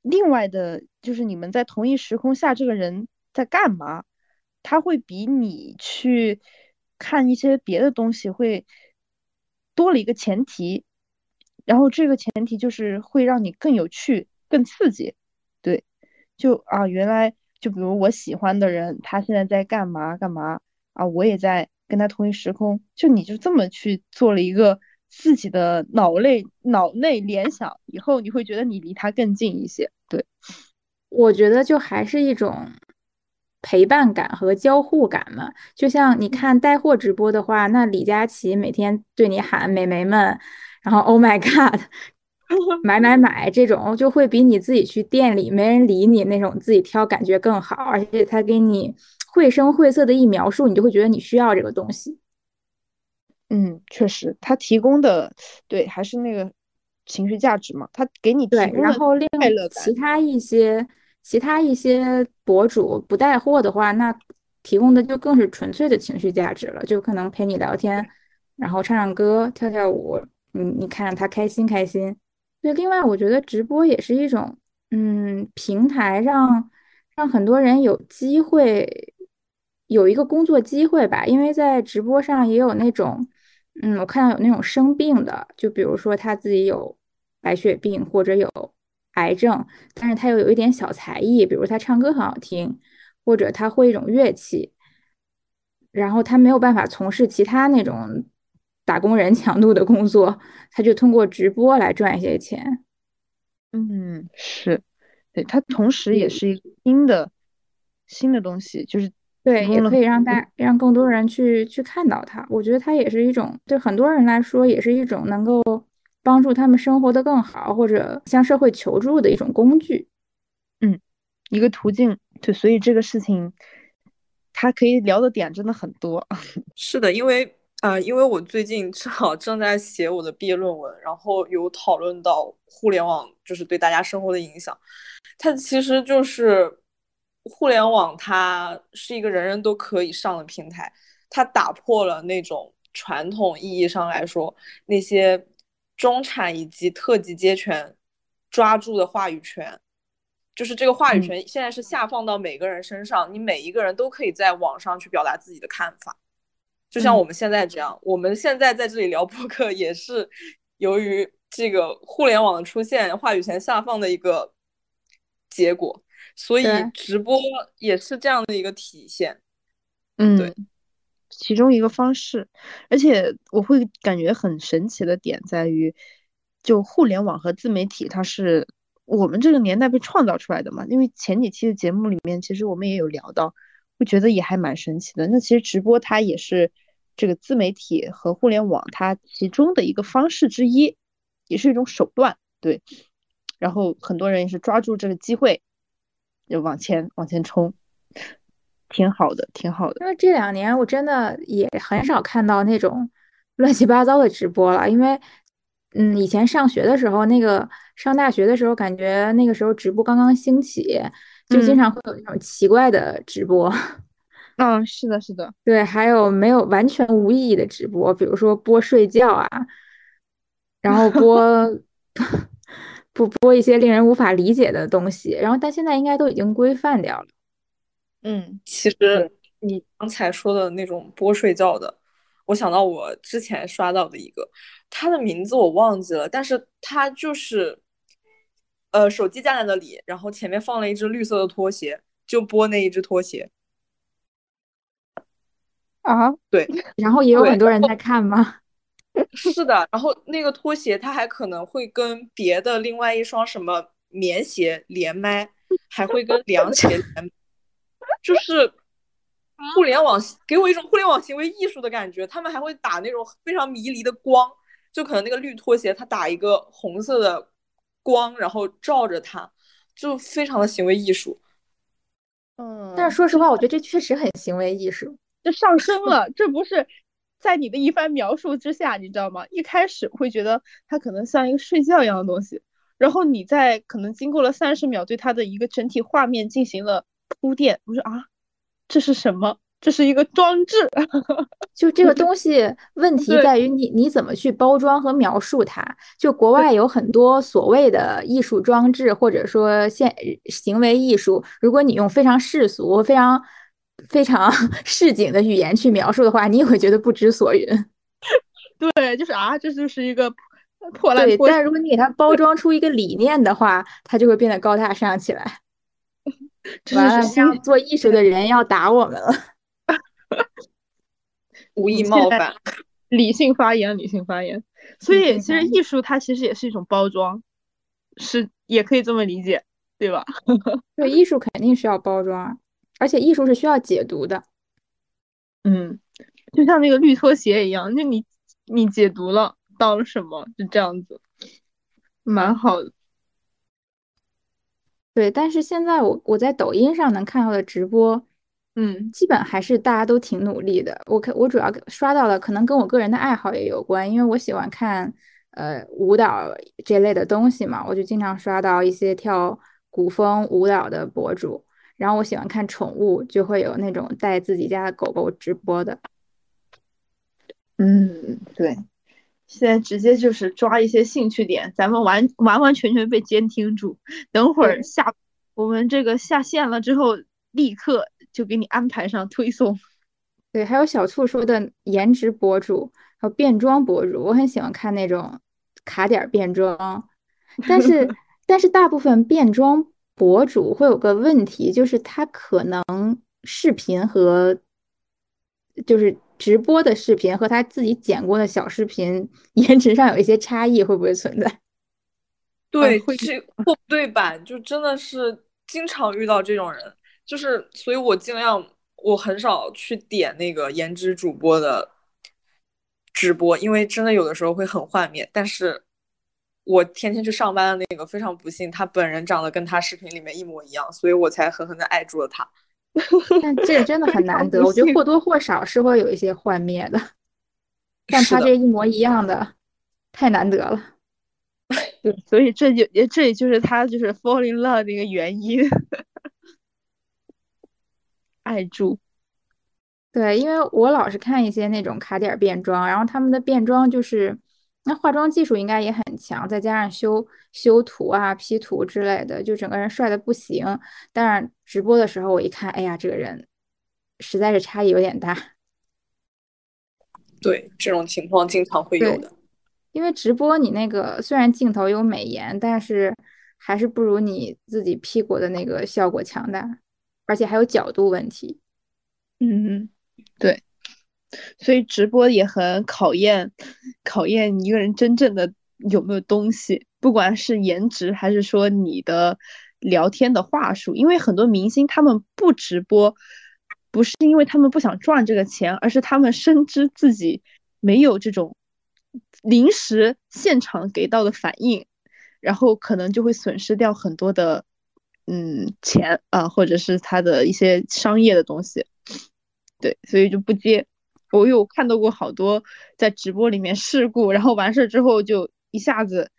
另外的，就是你们在同一时空下，这个人在干嘛？他会比你去看一些别的东西会多了一个前提，然后这个前提就是会让你更有趣、更刺激。对，就啊，原来就比如我喜欢的人，他现在在干嘛干嘛啊？我也在跟他同一时空，就你就这么去做了一个。自己的脑内脑内联想，以后你会觉得你离他更近一些。对，我觉得就还是一种陪伴感和交互感嘛。就像你看带货直播的话，那李佳琦每天对你喊“美眉们”，然后 “Oh my God”，(laughs) 买买买这种，就会比你自己去店里没人理你那种自己挑感觉更好。而且他给你绘声绘色的一描述，你就会觉得你需要这个东西。嗯，确实，他提供的对还是那个情绪价值嘛，他给你对，然后另外其他一些其他一些博主不带货的话，那提供的就更是纯粹的情绪价值了，就可能陪你聊天，然后唱唱歌、跳跳舞，你你看着他开心开心。对，另外我觉得直播也是一种嗯平台，让让很多人有机会有一个工作机会吧，因为在直播上也有那种。嗯，我看到有那种生病的，就比如说他自己有白血病或者有癌症，但是他又有一点小才艺，比如他唱歌很好听，或者他会一种乐器，然后他没有办法从事其他那种打工人强度的工作，他就通过直播来赚一些钱。嗯，是，对他同时也是一个新的新的东西，就是。对，也可以让大让更多人去去看到他。我觉得他也是一种对很多人来说，也是一种能够帮助他们生活的更好，或者向社会求助的一种工具。嗯，一个途径。对，所以这个事情，它可以聊的点真的很多。(laughs) 是的，因为啊，因为我最近正好正在写我的毕业论文，然后有讨论到互联网就是对大家生活的影响。它其实就是。互联网它是一个人人都可以上的平台，它打破了那种传统意义上来说那些中产以及特级阶权抓住的话语权，就是这个话语权现在是下放到每个人身上，你每一个人都可以在网上去表达自己的看法，就像我们现在这样，我们现在在这里聊播客也是由于这个互联网的出现，话语权下放的一个结果。所以直播也是这样的一个体现，嗯，对，其中一个方式。而且我会感觉很神奇的点在于，就互联网和自媒体，它是我们这个年代被创造出来的嘛。因为前几期的节目里面，其实我们也有聊到，会觉得也还蛮神奇的。那其实直播它也是这个自媒体和互联网它其中的一个方式之一，也是一种手段，对。然后很多人也是抓住这个机会。就往前往前冲，挺好的，挺好的。因为这两年我真的也很少看到那种乱七八糟的直播了。因为，嗯，以前上学的时候，那个上大学的时候，感觉那个时候直播刚刚兴起，就经常会有那种奇怪的直播。(laughs) 嗯，是的，是的，对，还有没有完全无意义的直播，比如说播睡觉啊，然后播。(laughs) 不播一些令人无法理解的东西，然后但现在应该都已经规范掉了。嗯，其实你刚才说的那种播睡觉的，我想到我之前刷到的一个，他的名字我忘记了，但是他就是，呃，手机架在那里，然后前面放了一只绿色的拖鞋，就播那一只拖鞋。啊，对，(laughs) 然后也有很多人在看吗？(laughs) 是的，然后那个拖鞋它还可能会跟别的另外一双什么棉鞋连麦，还会跟凉鞋连，就是互联网给我一种互联网行为艺术的感觉。他们还会打那种非常迷离的光，就可能那个绿拖鞋它打一个红色的光，然后照着它，就非常的行为艺术。嗯，但是说实话，我觉得这确实很行为艺术，这上升了，这不是。在你的一番描述之下，你知道吗？一开始会觉得它可能像一个睡觉一样的东西，然后你在可能经过了三十秒，对它的一个整体画面进行了铺垫。我说啊，这是什么？这是一个装置。(laughs) 就这个东西，问题在于你你怎么去包装和描述它。就国外有很多所谓的艺术装置，或者说现行为艺术，如果你用非常世俗、非常非常 (laughs) 市井的语言去描述的话，你也会觉得不知所云。(laughs) 对，就是啊，这就是一个破烂。对，但如果你给它包装出一个理念的话，它就会变得高大上起来。完了，这样做艺术的人要打我们了。(laughs) 无意冒犯，理性发言，理性发言。所以其实艺术它其实也是一种包装，是也可以这么理解，对吧？(laughs) 对，艺术肯定需要包装，而且艺术是需要解读的。嗯，就像那个绿拖鞋一样，就你你解读了到了什么，就这样子，蛮好的。对，但是现在我我在抖音上能看到的直播。嗯，基本还是大家都挺努力的。我看我主要刷到的，可能跟我个人的爱好也有关，因为我喜欢看呃舞蹈这类的东西嘛，我就经常刷到一些跳古风舞蹈的博主。然后我喜欢看宠物，就会有那种带自己家的狗狗直播的。嗯，对，现在直接就是抓一些兴趣点，咱们完完完全全被监听住。等会儿下我们这个下线了之后，立刻。就给你安排上推送，对，还有小兔说的颜值博主，还有变装博主，我很喜欢看那种卡点变装，但是 (laughs) 但是大部分变装博主会有个问题，就是他可能视频和就是直播的视频和他自己剪过的小视频颜值上有一些差异，会不会存在？对，这不对版就真的是经常遇到这种人。就是，所以我尽量，我很少去点那个颜值主播的直播，因为真的有的时候会很幻灭。但是我天天去上班的那个非常不幸，他本人长得跟他视频里面一模一样，所以我才狠狠的爱住了他。(laughs) 但这个真的很难得，我觉得或多或少是会有一些幻灭的。(laughs) 但他这一模一样的，太难得了。(laughs) 对，所以这就也这也就是他就是 fall in love 的一个原因。爱住，对，因为我老是看一些那种卡点变装，然后他们的变装就是那化妆技术应该也很强，再加上修修图啊、P 图之类的，就整个人帅的不行。但是直播的时候我一看，哎呀，这个人实在是差异有点大。(laughs) 对，这种情况经常会有的。因为直播你那个虽然镜头有美颜，但是还是不如你自己 P 过的那个效果强大。而且还有角度问题，嗯，对，所以直播也很考验考验一个人真正的有没有东西，不管是颜值还是说你的聊天的话术。因为很多明星他们不直播，不是因为他们不想赚这个钱，而是他们深知自己没有这种临时现场给到的反应，然后可能就会损失掉很多的。嗯，钱啊，或者是他的一些商业的东西，对，所以就不接。我有看到过好多在直播里面事故，然后完事之后就一下子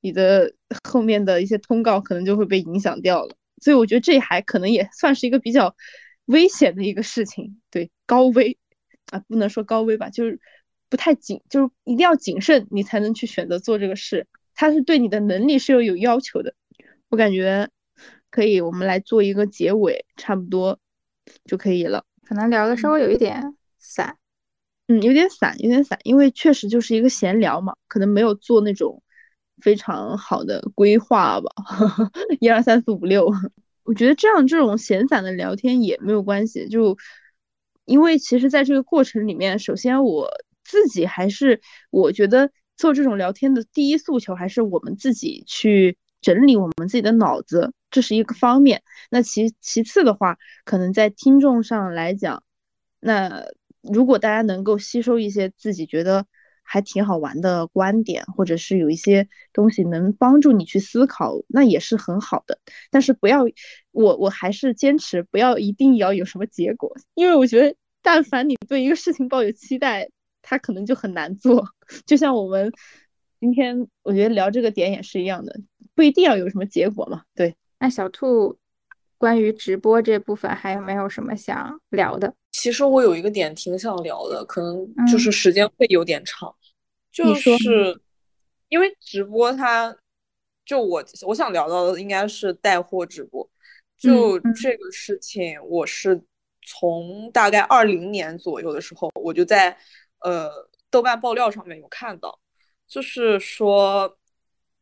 你的后面的一些通告可能就会被影响掉了。所以我觉得这还可能也算是一个比较危险的一个事情，对，高危啊，不能说高危吧，就是不太谨，就是一定要谨慎，你才能去选择做这个事。它是对你的能力是有有要求的，我感觉。可以，我们来做一个结尾，差不多就可以了。可能聊的稍微有一点散，嗯，有点散，有点散，因为确实就是一个闲聊嘛，可能没有做那种非常好的规划吧。(laughs) 一二三四五六，我觉得这样这种闲散的聊天也没有关系，就因为其实在这个过程里面，首先我自己还是我觉得做这种聊天的第一诉求还是我们自己去。整理我们自己的脑子，这是一个方面。那其其次的话，可能在听众上来讲，那如果大家能够吸收一些自己觉得还挺好玩的观点，或者是有一些东西能帮助你去思考，那也是很好的。但是不要，我我还是坚持不要一定要有什么结果，因为我觉得，但凡你对一个事情抱有期待，它可能就很难做。就像我们今天，我觉得聊这个点也是一样的。不一定要有什么结果嘛？对。那小兔，关于直播这部分还有没有什么想聊的？其实我有一个点挺想聊的，可能就是时间会有点长，就是因为直播它，就我我想聊到的应该是带货直播，就这个事情，我是从大概二零年左右的时候，我就在呃豆瓣爆料上面有看到，就是说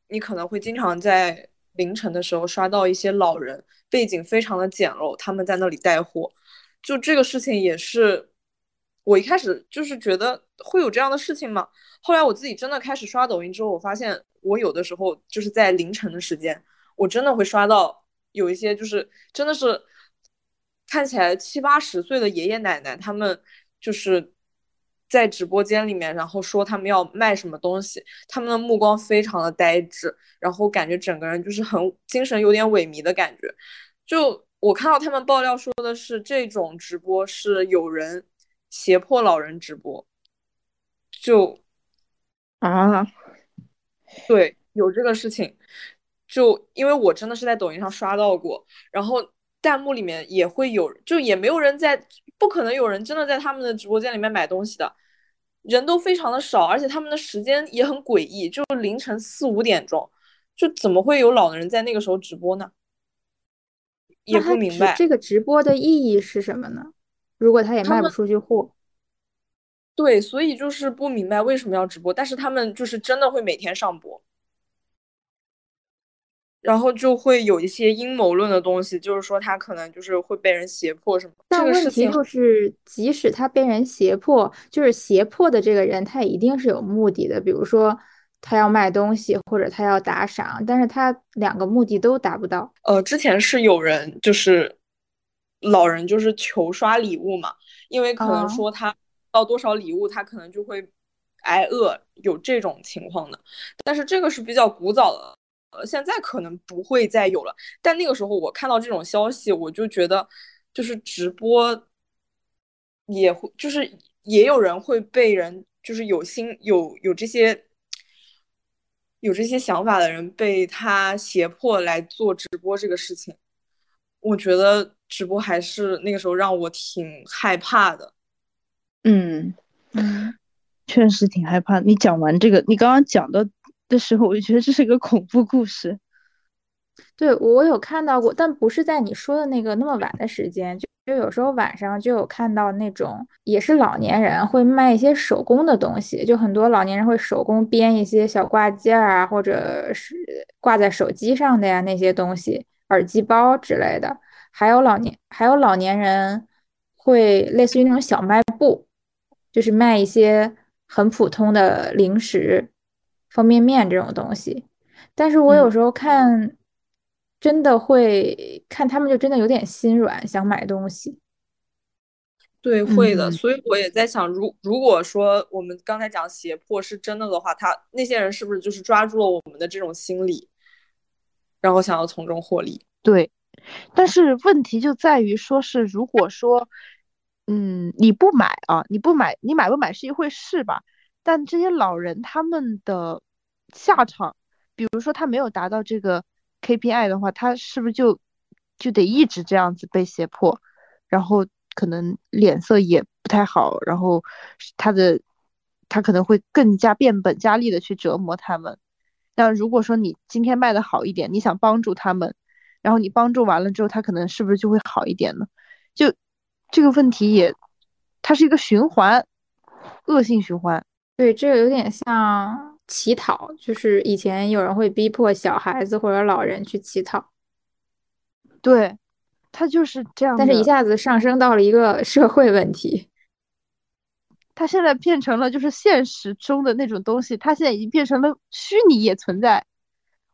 你可能会经常在凌晨的时候刷到一些老人，背景非常的简陋，他们在那里带货。就这个事情也是，我一开始就是觉得会有这样的事情吗？后来我自己真的开始刷抖音之后，我发现我有的时候就是在凌晨的时间，我真的会刷到有一些就是真的是看起来七八十岁的爷爷奶奶，他们就是在直播间里面，然后说他们要卖什么东西，他们的目光非常的呆滞，然后感觉整个人就是很精神有点萎靡的感觉，就。我看到他们爆料说的是，这种直播是有人胁迫老人直播，就啊，对，有这个事情。就因为我真的是在抖音上刷到过，然后弹幕里面也会有，就也没有人在，不可能有人真的在他们的直播间里面买东西的，人都非常的少，而且他们的时间也很诡异，就凌晨四五点钟，就怎么会有老人在那个时候直播呢？也不明白这个直播的意义是什么呢？如果他也卖不出去货，对，所以就是不明白为什么要直播。但是他们就是真的会每天上播，然后就会有一些阴谋论的东西，就是说他可能就是会被人胁迫什么。但问题就是，即使他被人胁迫，就是胁迫的这个人，他一定是有目的的，比如说。他要卖东西，或者他要打赏，但是他两个目的都达不到。呃，之前是有人就是老人就是求刷礼物嘛，因为可能说他到多少礼物，他可能就会挨饿，有这种情况的。但是这个是比较古早的，呃，现在可能不会再有了。但那个时候我看到这种消息，我就觉得就是直播也会，就是也有人会被人就是有心有有这些。有这些想法的人被他胁迫来做直播这个事情，我觉得直播还是那个时候让我挺害怕的。嗯嗯，确实挺害怕。你讲完这个，你刚刚讲的的时候，我就觉得这是一个恐怖故事。对我有看到过，但不是在你说的那个那么晚的时间，就。就有时候晚上就有看到那种，也是老年人会卖一些手工的东西，就很多老年人会手工编一些小挂件啊，或者是挂在手机上的呀那些东西，耳机包之类的。还有老年，还有老年人会类似于那种小卖部，就是卖一些很普通的零食、方便面这种东西。但是我有时候看。真的会看他们，就真的有点心软，想买东西。对，会的。所以我也在想，如如果说我们刚才讲胁迫是真的的话，他那些人是不是就是抓住了我们的这种心理，然后想要从中获利？对。但是问题就在于，说是如果说，嗯，你不买啊，你不买，你买不买是一回事吧？但这些老人他们的下场，比如说他没有达到这个。KPI 的话，他是不是就就得一直这样子被胁迫，然后可能脸色也不太好，然后他的他可能会更加变本加厉的去折磨他们。那如果说你今天卖的好一点，你想帮助他们，然后你帮助完了之后，他可能是不是就会好一点呢？就这个问题也，它是一个循环，恶性循环。对，这个有点像。乞讨就是以前有人会逼迫小孩子或者老人去乞讨，对，他就是这样。但是一下子上升到了一个社会问题，他现在变成了就是现实中的那种东西，他现在已经变成了虚拟也存在。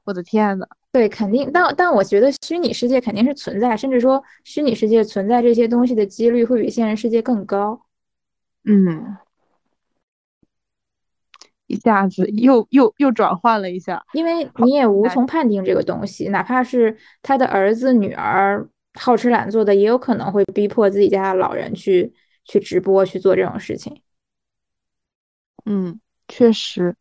我的天呐，对，肯定，但但我觉得虚拟世界肯定是存在，甚至说虚拟世界存在这些东西的几率会比现实世界更高。嗯。一下子又又又转换了一下，因为你也无从判定这个东西，哪怕是他的儿子女儿好吃懒做的，也有可能会逼迫自己家的老人去去直播去做这种事情。嗯，确实，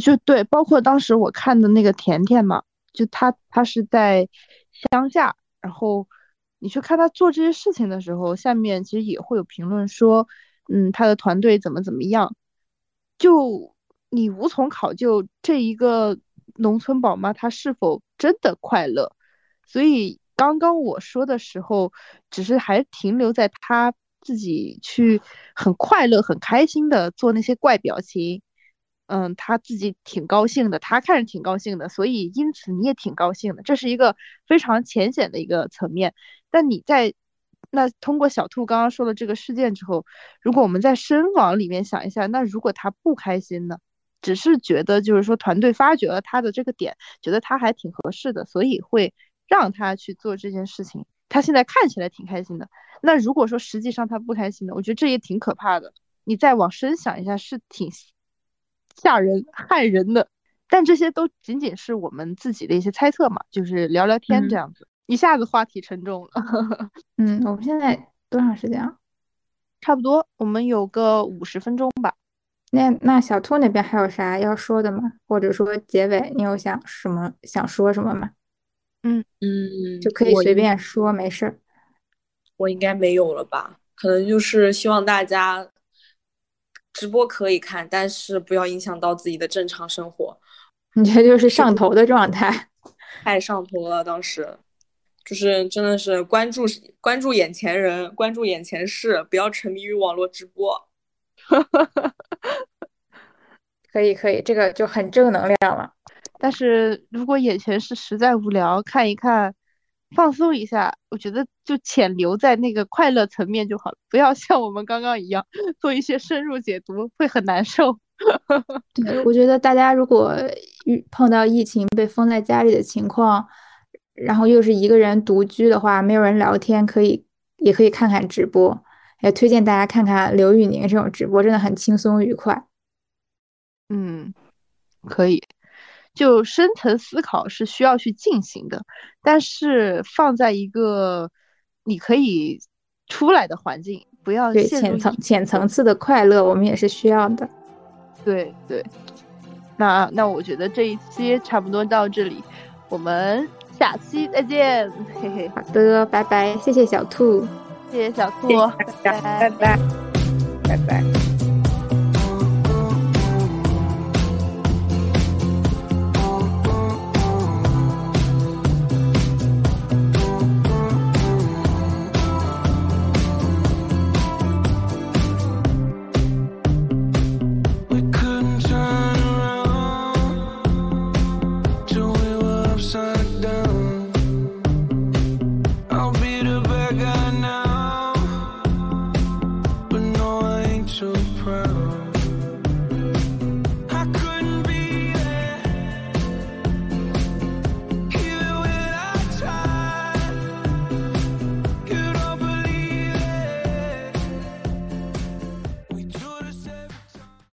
就对，包括当时我看的那个甜甜嘛，就他他是在乡下，然后你去看他做这些事情的时候，下面其实也会有评论说，嗯，他的团队怎么怎么样，就你无从考究这一个农村宝妈她是否真的快乐。所以刚刚我说的时候，只是还停留在她自己去很快乐、很开心的做那些怪表情。嗯，他自己挺高兴的，他看着挺高兴的，所以因此你也挺高兴的，这是一个非常浅显的一个层面。但你在那通过小兔刚刚说的这个事件之后，如果我们在深往里面想一下，那如果他不开心呢？只是觉得就是说团队发掘了他的这个点，觉得他还挺合适的，所以会让他去做这件事情。他现在看起来挺开心的。那如果说实际上他不开心的，我觉得这也挺可怕的。你再往深想一下，是挺。吓人、害人的，但这些都仅仅是我们自己的一些猜测嘛，就是聊聊天这样子。一下子话题沉重了。(laughs) 嗯，我们现在多长时间啊？差不多，我们有个五十分钟吧。那那小兔那边还有啥要说的吗？或者说结尾你有想什么想说什么吗？嗯嗯，就可以随便说，没事儿。我应该没有了吧？可能就是希望大家。直播可以看，但是不要影响到自己的正常生活。你这就是上头的状态，太上头了。当时就是真的是关注关注眼前人，关注眼前事，不要沉迷于网络直播。(laughs) 可以可以，这个就很正能量了。但是如果眼前是实在无聊，看一看。放松一下，我觉得就浅留在那个快乐层面就好了，不要像我们刚刚一样 (laughs) 做一些深入解读，会很难受。对，我觉得大家如果遇碰到疫情被封在家里的情况，然后又是一个人独居的话，没有人聊天，可以也可以看看直播，也推荐大家看看刘宇宁这种直播，真的很轻松愉快。嗯，可以。就深层思考是需要去进行的，但是放在一个你可以出来的环境，不要对浅层浅层次的快乐，我们也是需要的。对对，那那我觉得这一期差不多到这里，我们下期再见，嘿嘿。好的，拜拜，谢谢小兔，谢谢小兔，拜拜，拜拜，拜拜。